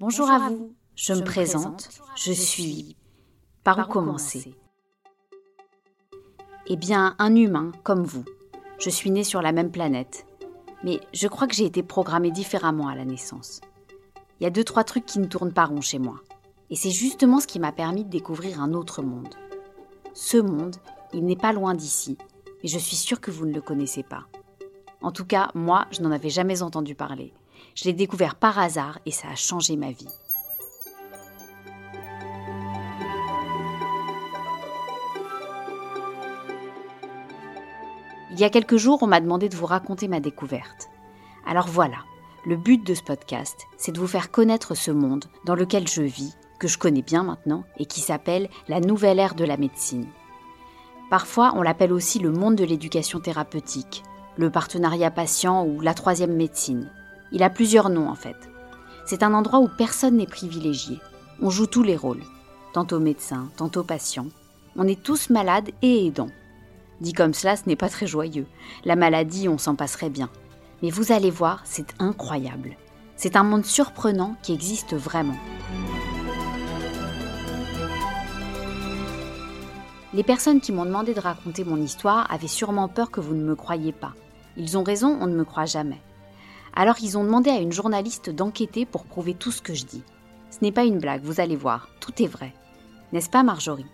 Bonjour, à vous, je, me présente, je suis. Par où commencer Eh bien, un humain comme vous. Je suis né sur la même planète. Mais je crois que j'ai été programmé différemment à la naissance. Il y a deux, trois trucs qui ne tournent pas rond chez moi. Et c'est justement ce qui m'a permis de découvrir un autre monde. Ce monde, il n'est pas loin d'ici, mais je suis sûre que vous ne le connaissez pas. En tout cas, moi, je n'en avais jamais entendu parler. Je l'ai découvert par hasard et ça a changé ma vie. Il y a quelques jours, on m'a demandé de vous raconter ma découverte. Alors voilà, le but de ce podcast, c'est de vous faire connaître ce monde dans lequel je vis, que je connais bien maintenant, et qui s'appelle la nouvelle ère de la médecine. Parfois, on l'appelle aussi le monde de l'éducation thérapeutique, le partenariat patient ou la troisième médecine. Il a plusieurs noms en fait. C'est un endroit où personne n'est privilégié. On joue tous les rôles, tantôt médecin, tantôt patient. On est tous malades et aidants. Dit comme cela, ce n'est pas très joyeux. La maladie, on s'en passerait bien. Mais vous allez voir, c'est incroyable. C'est un monde surprenant qui existe vraiment. Les personnes qui m'ont demandé de raconter mon histoire avaient sûrement peur que vous ne me croyiez pas. Ils ont raison, on ne me croit jamais. Alors ils ont demandé à une journaliste d'enquêter pour prouver tout ce que je dis. Ce n'est pas une blague, vous allez voir, tout est vrai. N'est-ce pas Marjorie?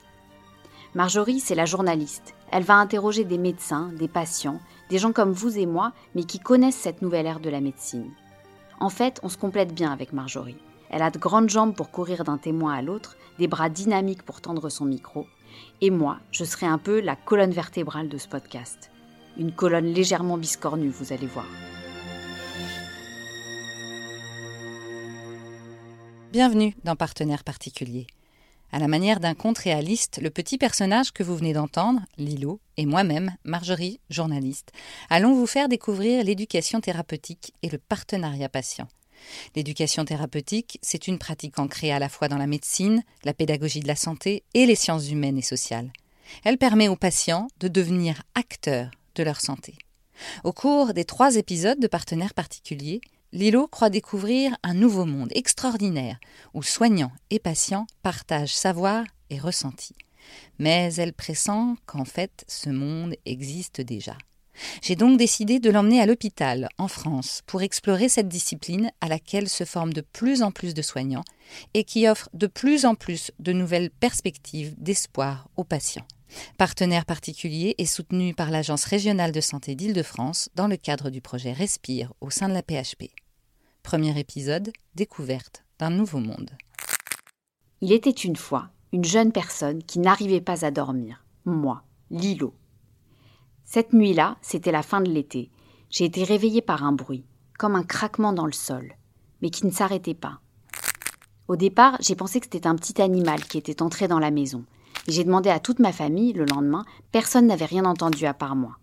Marjorie, c'est la journaliste. Elle va interroger des médecins, des patients, des gens comme vous et moi, mais qui connaissent cette nouvelle ère de la médecine. En fait, on se complète bien avec Marjorie. Elle a de grandes jambes pour courir d'un témoin à l'autre, des bras dynamiques pour tendre son micro. Et moi, je serai un peu la colonne vertébrale de ce podcast. Une colonne légèrement biscornue, vous allez voir. Bienvenue dans Partenaire particulier. À la manière d'un conte réaliste, le petit personnage que vous venez d'entendre, Lilo, et moi-même, Marjorie, journaliste, allons vous faire découvrir l'éducation thérapeutique et le partenariat patient. L'éducation thérapeutique, c'est une pratique ancrée à la fois dans la médecine, la pédagogie de la santé et les sciences humaines et sociales. Elle permet aux patients de devenir acteurs de leur santé. Au cours des trois épisodes de Partenaires particuliers, Lilo croit découvrir un nouveau monde extraordinaire où soignants et patients partagent savoir et ressenti. Mais elle pressent qu'en fait ce monde existe déjà. J'ai donc décidé de l'emmener à l'hôpital, en France, pour explorer cette discipline à laquelle se forment de plus en plus de soignants et qui offre de plus en plus de nouvelles perspectives d'espoir aux patients. Partenaire particulier et soutenu par l'Agence régionale de santé d'Île-de-France dans le cadre du projet Respire au sein de la PHP. Premier épisode, découverte d'un nouveau monde. Il était une fois une jeune personne qui n'arrivait pas à dormir. Moi, Lilo. Cette nuit-là, c'était la fin de l'été. J'ai été réveillée par un bruit, comme un craquement dans le sol, mais qui ne s'arrêtait pas. Au départ, j'ai pensé que c'était un petit animal qui était entré dans la maison. J'ai demandé à toute ma famille le lendemain, personne n'avait rien entendu à part moi.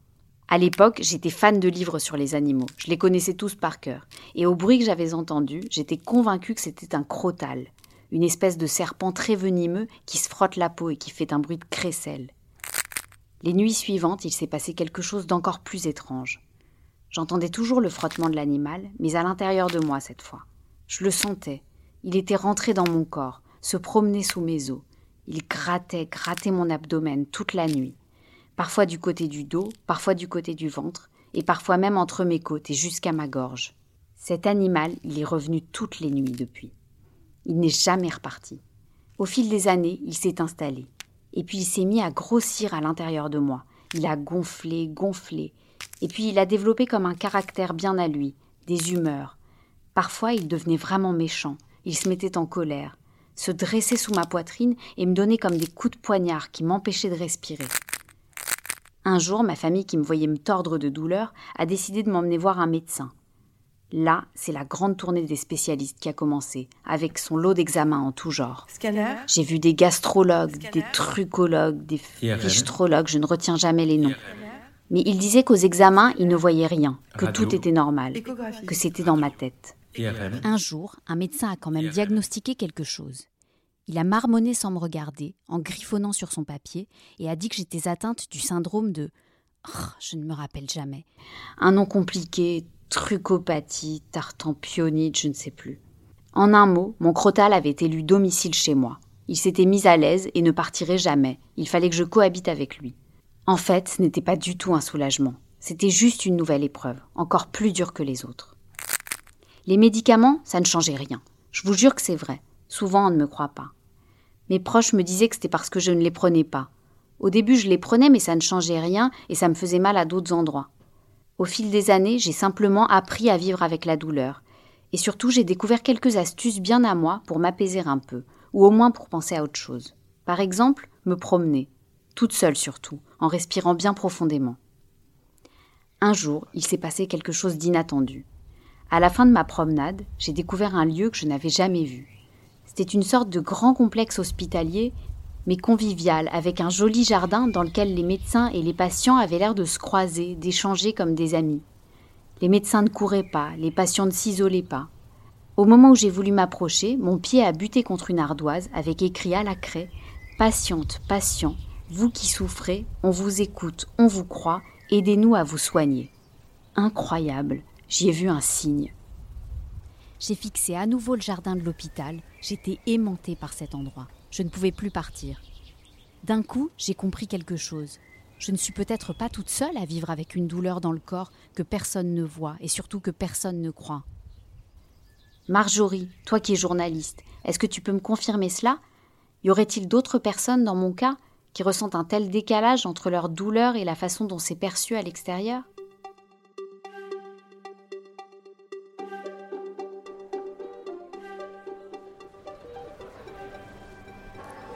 À l'époque, j'étais fan de livres sur les animaux. Je les connaissais tous par cœur. Et au bruit que j'avais entendu, j'étais convaincue que c'était un crotal, une espèce de serpent très venimeux qui se frotte la peau et qui fait un bruit de crécelle. Les nuits suivantes, il s'est passé quelque chose d'encore plus étrange. J'entendais toujours le frottement de l'animal, mais à l'intérieur de moi cette fois. Je le sentais. Il était rentré dans mon corps, se promenait sous mes os. Il grattait, grattait mon abdomen toute la nuit parfois du côté du dos, parfois du côté du ventre, et parfois même entre mes côtes et jusqu'à ma gorge. Cet animal, il est revenu toutes les nuits depuis. Il n'est jamais reparti. Au fil des années, il s'est installé. Et puis il s'est mis à grossir à l'intérieur de moi. Il a gonflé, gonflé. Et puis il a développé comme un caractère bien à lui, des humeurs. Parfois il devenait vraiment méchant. Il se mettait en colère, se dressait sous ma poitrine et me donnait comme des coups de poignard qui m'empêchaient de respirer. Un jour, ma famille, qui me voyait me tordre de douleur, a décidé de m'emmener voir un médecin. Là, c'est la grande tournée des spécialistes qui a commencé, avec son lot d'examens en tout genre. J'ai vu des gastrologues, des trucologues, des fichtrologues, je ne retiens jamais les noms. Mais ils disaient qu'aux examens, ils ne voyaient rien, que tout était normal, que c'était dans ma tête. Un jour, un médecin a quand même diagnostiqué quelque chose. Il a marmonné sans me regarder, en griffonnant sur son papier, et a dit que j'étais atteinte du syndrome de. Oh, je ne me rappelle jamais. Un nom compliqué, trucopathie, tartampionite, je ne sais plus. En un mot, mon crotal avait élu domicile chez moi. Il s'était mis à l'aise et ne partirait jamais. Il fallait que je cohabite avec lui. En fait, ce n'était pas du tout un soulagement. C'était juste une nouvelle épreuve, encore plus dure que les autres. Les médicaments, ça ne changeait rien. Je vous jure que c'est vrai. Souvent, on ne me croit pas. Mes proches me disaient que c'était parce que je ne les prenais pas. Au début, je les prenais, mais ça ne changeait rien et ça me faisait mal à d'autres endroits. Au fil des années, j'ai simplement appris à vivre avec la douleur. Et surtout, j'ai découvert quelques astuces bien à moi pour m'apaiser un peu, ou au moins pour penser à autre chose. Par exemple, me promener, toute seule surtout, en respirant bien profondément. Un jour, il s'est passé quelque chose d'inattendu. À la fin de ma promenade, j'ai découvert un lieu que je n'avais jamais vu. C'était une sorte de grand complexe hospitalier, mais convivial, avec un joli jardin dans lequel les médecins et les patients avaient l'air de se croiser, d'échanger comme des amis. Les médecins ne couraient pas, les patients ne s'isolaient pas. Au moment où j'ai voulu m'approcher, mon pied a buté contre une ardoise avec écrit à la craie Patiente, patient, vous qui souffrez, on vous écoute, on vous croit, aidez-nous à vous soigner. Incroyable, j'y ai vu un signe. J'ai fixé à nouveau le jardin de l'hôpital, j'étais aimantée par cet endroit, je ne pouvais plus partir. D'un coup, j'ai compris quelque chose. Je ne suis peut-être pas toute seule à vivre avec une douleur dans le corps que personne ne voit et surtout que personne ne croit. Marjorie, toi qui es journaliste, est-ce que tu peux me confirmer cela? Y aurait-il d'autres personnes dans mon cas qui ressentent un tel décalage entre leur douleur et la façon dont c'est perçu à l'extérieur?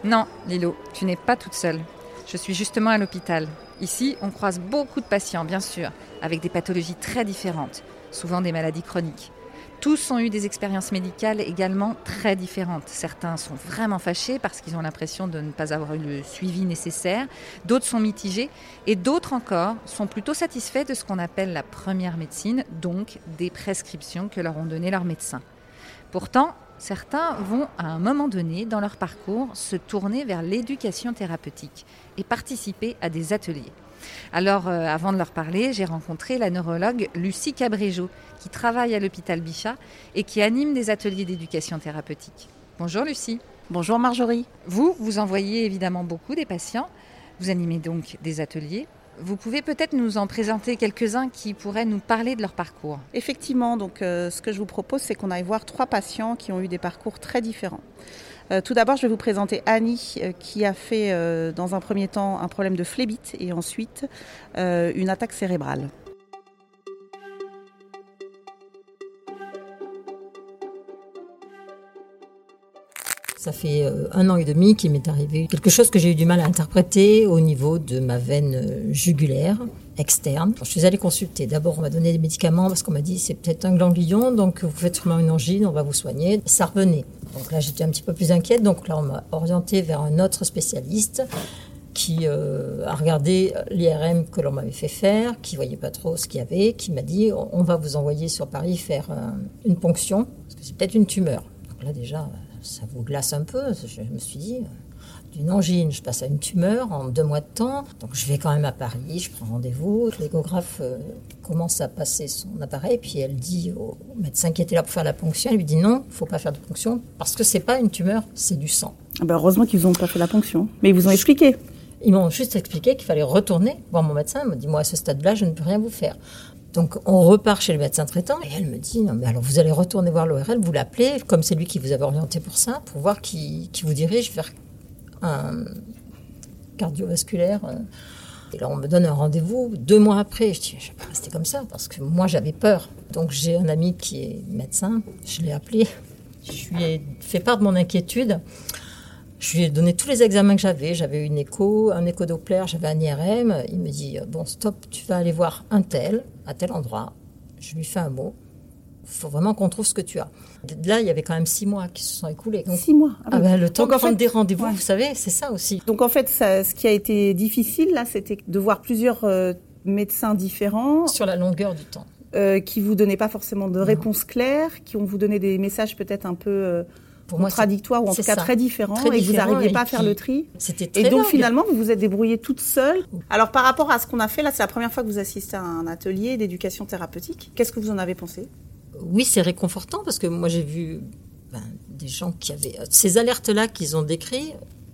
Non, Lilo, tu n'es pas toute seule. Je suis justement à l'hôpital. Ici, on croise beaucoup de patients, bien sûr, avec des pathologies très différentes, souvent des maladies chroniques. Tous ont eu des expériences médicales également très différentes. Certains sont vraiment fâchés parce qu'ils ont l'impression de ne pas avoir eu le suivi nécessaire, d'autres sont mitigés et d'autres encore sont plutôt satisfaits de ce qu'on appelle la première médecine, donc des prescriptions que leur ont données leurs médecins. Pourtant, certains vont à un moment donné dans leur parcours se tourner vers l'éducation thérapeutique et participer à des ateliers. Alors, euh, avant de leur parler, j'ai rencontré la neurologue Lucie Cabréjo, qui travaille à l'hôpital Bichat et qui anime des ateliers d'éducation thérapeutique. Bonjour Lucie. Bonjour Marjorie. Vous, vous envoyez évidemment beaucoup des patients. Vous animez donc des ateliers. Vous pouvez peut-être nous en présenter quelques-uns qui pourraient nous parler de leur parcours. Effectivement, donc euh, ce que je vous propose, c'est qu'on aille voir trois patients qui ont eu des parcours très différents. Euh, tout d'abord, je vais vous présenter Annie, euh, qui a fait dans un premier temps un problème de phlébite et ensuite une attaque cérébrale. Ça fait un an et demi qu'il m'est arrivé quelque chose que j'ai eu du mal à interpréter au niveau de ma veine jugulaire externe. Je suis allée consulter. D'abord, on m'a donné des médicaments parce qu'on m'a dit c'est peut-être un ganglion, donc vous faites sûrement une angine, on va vous soigner. Ça revenait. Donc là, j'étais un petit peu plus inquiète. Donc là, on m'a orienté vers un autre spécialiste qui euh, a regardé l'IRM que l'on m'avait fait faire, qui voyait pas trop ce qu'il y avait, qui m'a dit on va vous envoyer sur Paris faire euh, une ponction, parce que c'est peut-être une tumeur. Donc là déjà, ça vous glace un peu. Je me suis dit, d'une angine, je passe à une tumeur en deux mois de temps. Donc je vais quand même à Paris, je prends rendez-vous. L'échographe euh, commence à passer son appareil, puis elle dit au médecin qui était là pour faire la ponction, elle lui dit non, il faut pas faire de ponction parce que c'est pas une tumeur, c'est du sang. Ah bah, heureusement qu'ils n'ont pas fait la ponction, mais ils vous ont expliqué. Ils m'ont juste expliqué qu'il fallait retourner voir mon médecin. Il m'a dit moi à ce stade-là, je ne peux rien vous faire. Donc on repart chez le médecin traitant et elle me dit non mais alors vous allez retourner voir l'ORL, vous l'appelez comme c'est lui qui vous avait orienté pour ça, pour voir qui, qui vous dirige vers cardiovasculaire. Euh. Et là, on me donne un rendez-vous deux mois après. Je dis, je vais pas rester comme ça parce que moi, j'avais peur. Donc, j'ai un ami qui est médecin. Je l'ai appelé. Je lui ai fait part de mon inquiétude. Je lui ai donné tous les examens que j'avais. J'avais une écho, un écho Doppler, j'avais un IRM. Il me dit, bon, stop, tu vas aller voir un tel, à tel endroit. Je lui fais un mot il faut vraiment qu'on trouve ce que tu as. Là, il y avait quand même six mois qui se sont écoulés. six mois. Ah, ah ben, le temps de prendre des rendez-vous, vous savez, c'est ça aussi. Donc en fait, ce qui a été difficile là, c'était de voir plusieurs euh, médecins différents sur la longueur du temps, euh, qui vous donnaient pas forcément de réponses claires, qui ont vous donné des messages peut-être un peu euh, pour contradictoires ou en tout cas très différents et vous n'arriviez pas à faire le tri. C'était Et donc finalement, vous vous êtes débrouillé toute seule. Alors par rapport à ce qu'on a fait là, c'est la première fois que vous assistez à un atelier d'éducation thérapeutique. Qu'est-ce que vous en avez pensé? Oui, c'est réconfortant parce que moi j'ai vu ben, des gens qui avaient ces alertes-là qu'ils ont décrits,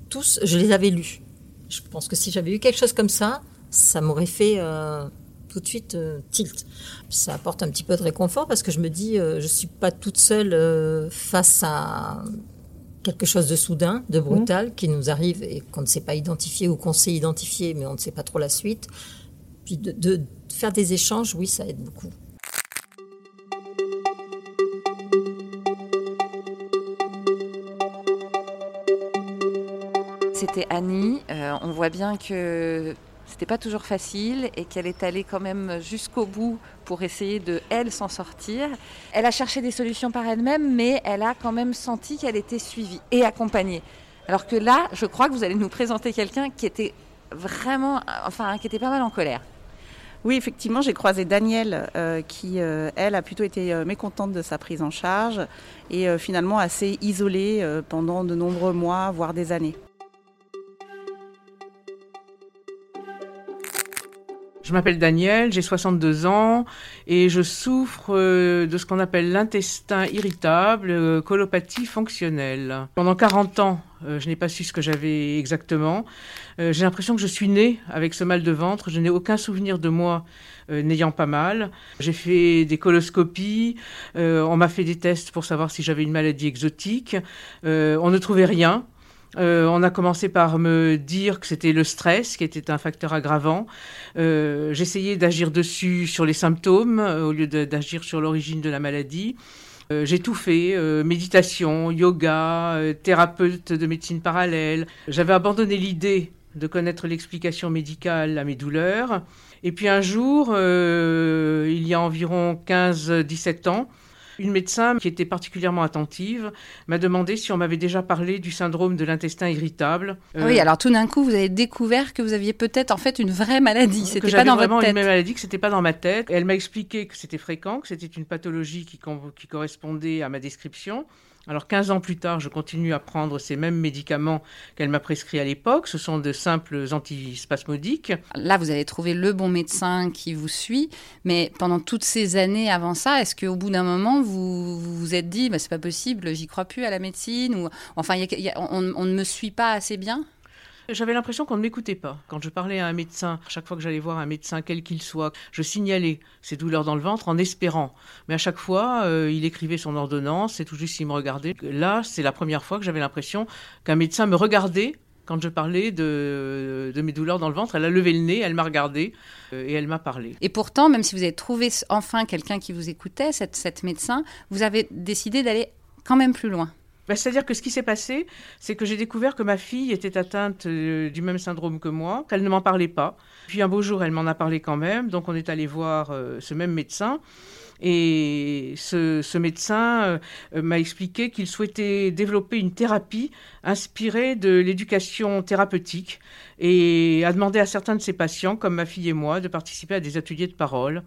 tous, je les avais lus. Je pense que si j'avais eu quelque chose comme ça, ça m'aurait fait euh, tout de suite euh, tilt. Ça apporte un petit peu de réconfort parce que je me dis, je je suis pas toute seule face à quelque chose de soudain, de brutal, mmh. qui nous arrive et qu'on ne sait pas identifier ou qu'on sait identifier, mais on ne sait pas trop la suite. Puis de faire des échanges, oui, ça aide beaucoup. c'était Annie. Euh, on voit bien que c'était pas toujours facile et qu'elle est allée quand même jusqu'au bout pour essayer de elle s'en sortir. Elle a cherché des solutions par elle-même, mais elle a quand même senti qu'elle était suivie et accompagnée. Alors que là, je crois que vous allez nous présenter quelqu'un qui était vraiment, enfin, qui était pas mal en colère. Oui, effectivement, j'ai croisé Danielle euh, qui, euh, elle, a plutôt été mécontente de sa prise en charge et finalement assez isolée pendant de nombreux mois, voire des années. Je m'appelle Daniel, j'ai 62 ans et je souffre euh, de ce qu'on appelle l'intestin irritable, euh, colopathie fonctionnelle. Pendant 40 ans, euh, je n'ai pas su ce que j'avais exactement. J'ai l'impression que je suis née avec ce mal de ventre. Je n'ai aucun souvenir de moi n'ayant pas mal. J'ai fait des coloscopies, on m'a fait des tests pour savoir si j'avais une maladie exotique. on ne trouvait rien. Euh, on a commencé par me dire que c'était le stress qui était un facteur aggravant. Euh, j'essayais d'agir dessus sur les symptômes euh, au lieu d'agir sur l'origine de la maladie. J'ai tout fait, méditation, yoga, thérapeute de médecine parallèle. J'avais abandonné l'idée de connaître l'explication médicale à mes douleurs. Et puis un jour, il y a environ 15-17 ans, une médecin qui était particulièrement attentive m'a demandé si on m'avait déjà parlé du syndrome de l'intestin irritable. Euh, oui, alors tout d'un coup, vous avez découvert que vous aviez peut-être en fait une vraie maladie. C'était pas dans votre tête. une maladie, que c'était pas dans ma tête. Elle m'a expliqué que c'était fréquent, que c'était une pathologie qui, qui correspondait à ma description. Alors 15 ans plus tard, je continue à prendre ces mêmes médicaments qu'elle m'a prescrits à l'époque. Ce sont de simples antispasmodiques. Là, vous avez trouvé le bon médecin qui vous suit. Mais pendant toutes ces années avant ça, est-ce qu'au bout d'un moment, vous vous, êtes dit, bah, c'est pas possible, j'y crois plus à la médecine ou enfin, on ne me suit pas assez bien? J'avais l'impression qu'on ne m'écoutait pas. Quand je parlais à un médecin, chaque fois que j'allais voir un médecin, quel qu'il soit, je signalais ces douleurs dans le ventre en espérant. Mais à chaque fois, euh, il écrivait son ordonnance et tout juste il me regardait. Là, c'est la première fois que j'avais l'impression qu'un médecin me regardait quand je parlais de, de, mes douleurs dans le ventre, elle a levé le nez, elle m'a regardé euh, et elle m'a parlé. Et pourtant, même si vous avez trouvé enfin quelqu'un qui vous écoutait, cette, cette médecin, vous avez décidé d'aller quand même plus loin. Bah, c'est-à-dire que ce qui s'est passé, c'est que j'ai découvert que ma fille était atteinte euh, du même syndrome que moi, qu'elle ne m'en parlait pas. Puis un beau jour, elle m'en a parlé quand même, donc on est allé voir euh, ce même médecin. Et ce, médecin euh, m'a expliqué qu'il souhaitait développer une thérapie inspirée de l'éducation thérapeutique et a demandé à certains de ses patients, comme ma fille et moi, de participer à des ateliers de parole.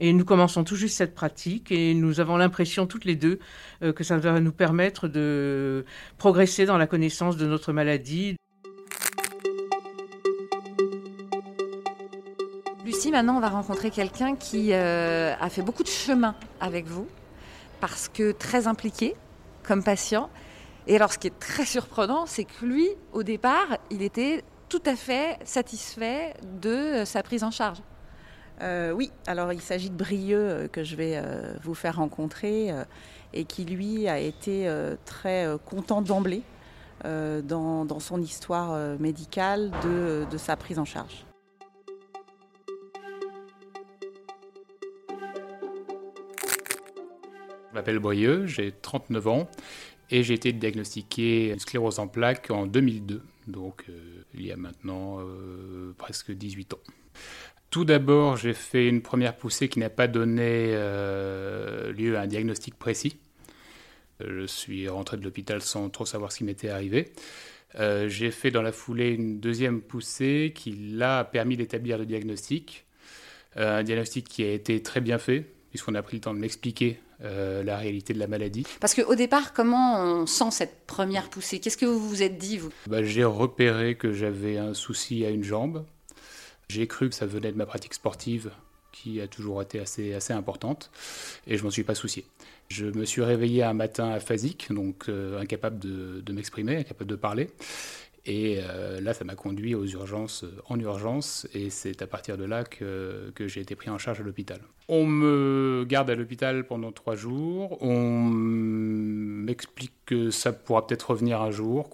Et nous commençons tout juste cette pratique et nous avons l'impression toutes les deux euh, que ça va nous permettre de progresser dans la connaissance de notre maladie. Lucie, maintenant on va rencontrer quelqu'un qui euh, a fait beaucoup de chemin avec vous parce que très impliqué comme patient. Et alors ce qui est très surprenant, c'est que lui, au départ, il était tout à fait satisfait de sa prise en charge. Euh, oui, alors il s'agit de Brieux euh, que je vais euh, vous faire rencontrer et qui lui a été très content d'emblée dans, son histoire médicale de, sa prise en charge. Je m'appelle Brieux, j'ai 39 ans et j'ai été diagnostiqué sclérose en plaques en 2002, donc il y a maintenant presque 18 ans. Tout d'abord, j'ai fait une première poussée qui n'a pas donné euh, lieu à un diagnostic précis. Je suis rentré de l'hôpital sans trop savoir ce qui m'était arrivé. Euh, j'ai fait dans la foulée une deuxième poussée qui, là, a permis d'établir le diagnostic. Euh, un diagnostic qui a été très bien fait, puisqu'on a pris le temps de m'expliquer la réalité de la maladie. Parce qu'au départ, comment on sent cette première poussée? Qu'est-ce que vous vous êtes dit, vous? Bah, J'ai repéré que j'avais un souci à une jambe. J'ai cru que ça venait de ma pratique sportive qui a toujours été assez, assez importante et je m'en suis pas soucié. Je me suis réveillé un matin aphasique, donc incapable de, m'exprimer, incapable de parler. Et euh, là, ça m'a conduit aux urgences, euh, en urgence, et c'est à partir de là que, que j'ai été pris en charge à l'hôpital. On me garde à l'hôpital pendant trois jours, m'explique que ça pourra peut-être revenir un jour,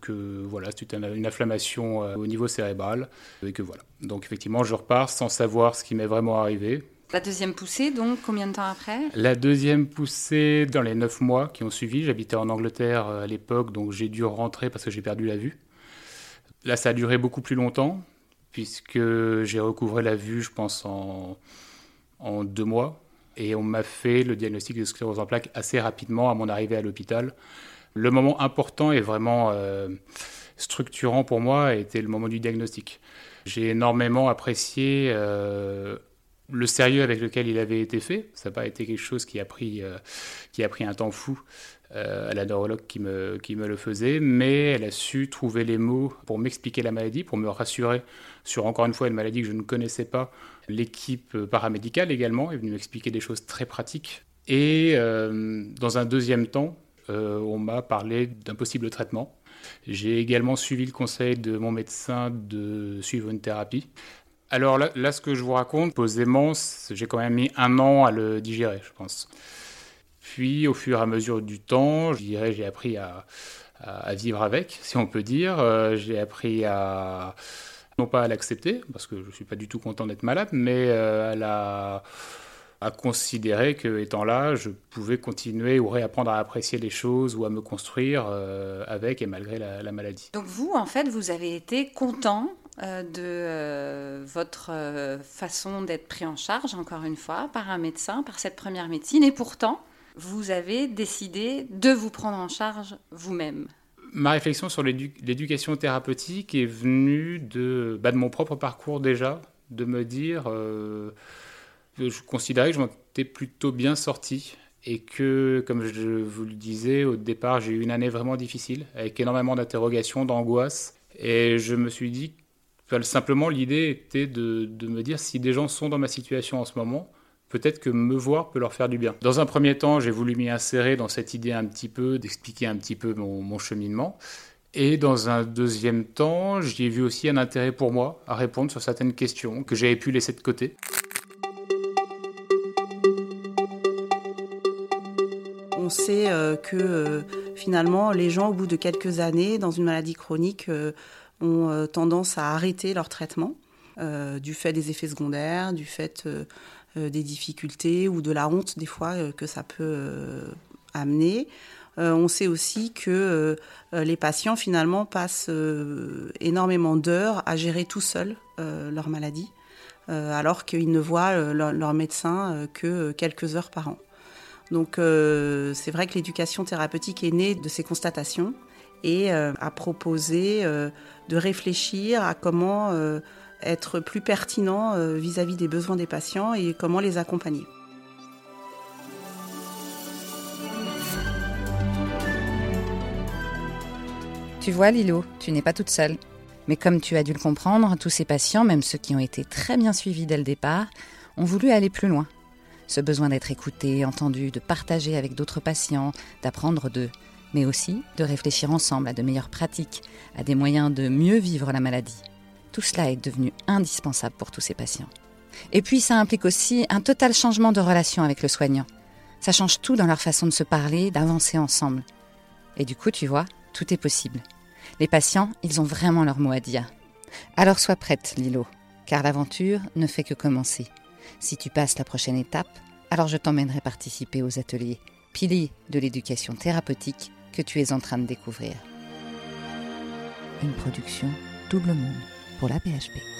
que voilà, c'est une inflammation euh, au niveau cérébral, et que voilà. Donc effectivement, je repars sans savoir ce qui m'est vraiment arrivé. La deuxième poussée, donc, combien de temps après? La deuxième poussée, dans les neuf mois qui ont suivi, j'habitais en Angleterre à l'époque, donc j'ai dû rentrer parce que j'ai perdu la vue. Là, ça a duré beaucoup plus longtemps, puisque j'ai recouvré la vue, je pense, en, en deux mois. Et on m'a fait le diagnostic de sclérose en plaques assez rapidement à mon arrivée à l'hôpital. Le moment important et vraiment euh, structurant pour moi été le moment du diagnostic. J'ai énormément apprécié euh, le sérieux avec lequel il avait été fait. Ça n'a pas été quelque chose qui a pris, euh, qui a pris un temps fou à la neurologue qui me, qui me le faisait, mais elle a su trouver les mots pour m'expliquer la maladie, pour me rassurer sur encore une fois une maladie que je ne connaissais pas. L'équipe paramédicale également est venue m'expliquer des choses très pratiques. Et euh, dans un deuxième temps, on m'a parlé d'un possible traitement. J'ai également suivi le conseil de mon médecin de suivre une thérapie alors là, ce que je vous raconte, posément, j'ai quand même mis un an à le digérer, je pense. Puis, au fur et à mesure du temps, je dirais, j'ai appris à, vivre avec, si on peut dire. Euh, j'ai appris à, non pas à l'accepter, parce que je ne suis pas du tout content d'être malade, mais euh, à la à considérer que étant là, je pouvais continuer ou réapprendre à apprécier les choses ou à me construire euh, avec et malgré la, maladie. Donc vous, en fait, vous avez été content euh, de euh, votre façon d'être pris en charge, encore une fois, par un médecin, par cette première médecine, et pourtant, vous avez décidé de vous prendre en charge vous-même. Ma réflexion sur l'éducation thérapeutique est venue de, bah, de mon propre parcours déjà, de me dire je considérais que je m'en étais plutôt bien sorti et que, comme je vous le disais, au départ, j'ai eu une année vraiment difficile, avec énormément d'interrogations, d'angoisse. Et je me suis dit, simplement, l'idée était de, me dire, si des gens sont dans ma situation en ce moment, peut-être que me voir peut leur faire du bien. Dans un premier temps, j'ai voulu m'y insérer dans cette idée un petit peu, d'expliquer un petit peu mon, cheminement. Et dans un deuxième temps, j'y ai vu aussi un intérêt pour moi à répondre sur certaines questions que j'avais pu laisser de côté. on sait euh, que euh, finalement, les gens, au bout de quelques années, dans une maladie chronique, euh, ont tendance à arrêter leur traitement du fait des effets secondaires, du fait des difficultés ou de la honte des fois que ça peut amener. on sait aussi que les patients finalement passent énormément d'heures à gérer tout seuls leur maladie, alors qu'ils ne voient leur médecin que quelques heures par an. Donc euh, c'est vrai que l'éducation thérapeutique est née de ces constatations et euh, a proposé euh, de réfléchir à comment être plus pertinent vis-à-vis des besoins des patients et comment les accompagner. Tu vois Lilo, tu n'es pas toute seule. Mais comme tu as dû le comprendre, tous ces patients, même ceux qui ont été très bien suivis dès le départ, ont voulu aller plus loin ce besoin d'être écouté, entendu, de partager avec d'autres patients, d'apprendre d'eux, mais aussi de réfléchir ensemble à de meilleures pratiques, à des moyens de mieux vivre la maladie. Tout cela est devenu indispensable pour tous ces patients. Et puis ça implique aussi un total changement de relation avec le soignant. Ça change tout dans leur façon de se parler, d'avancer ensemble. Et du coup, tu vois, tout est possible. Les patients, ils ont vraiment leur mot à dire. Alors sois prête, Lilo, car l'aventure ne fait que commencer. Si tu passes la prochaine étape, alors je t'emmènerai participer aux ateliers piliers de l'éducation thérapeutique que tu es en train de découvrir. Une production Double Monde pour la PHP.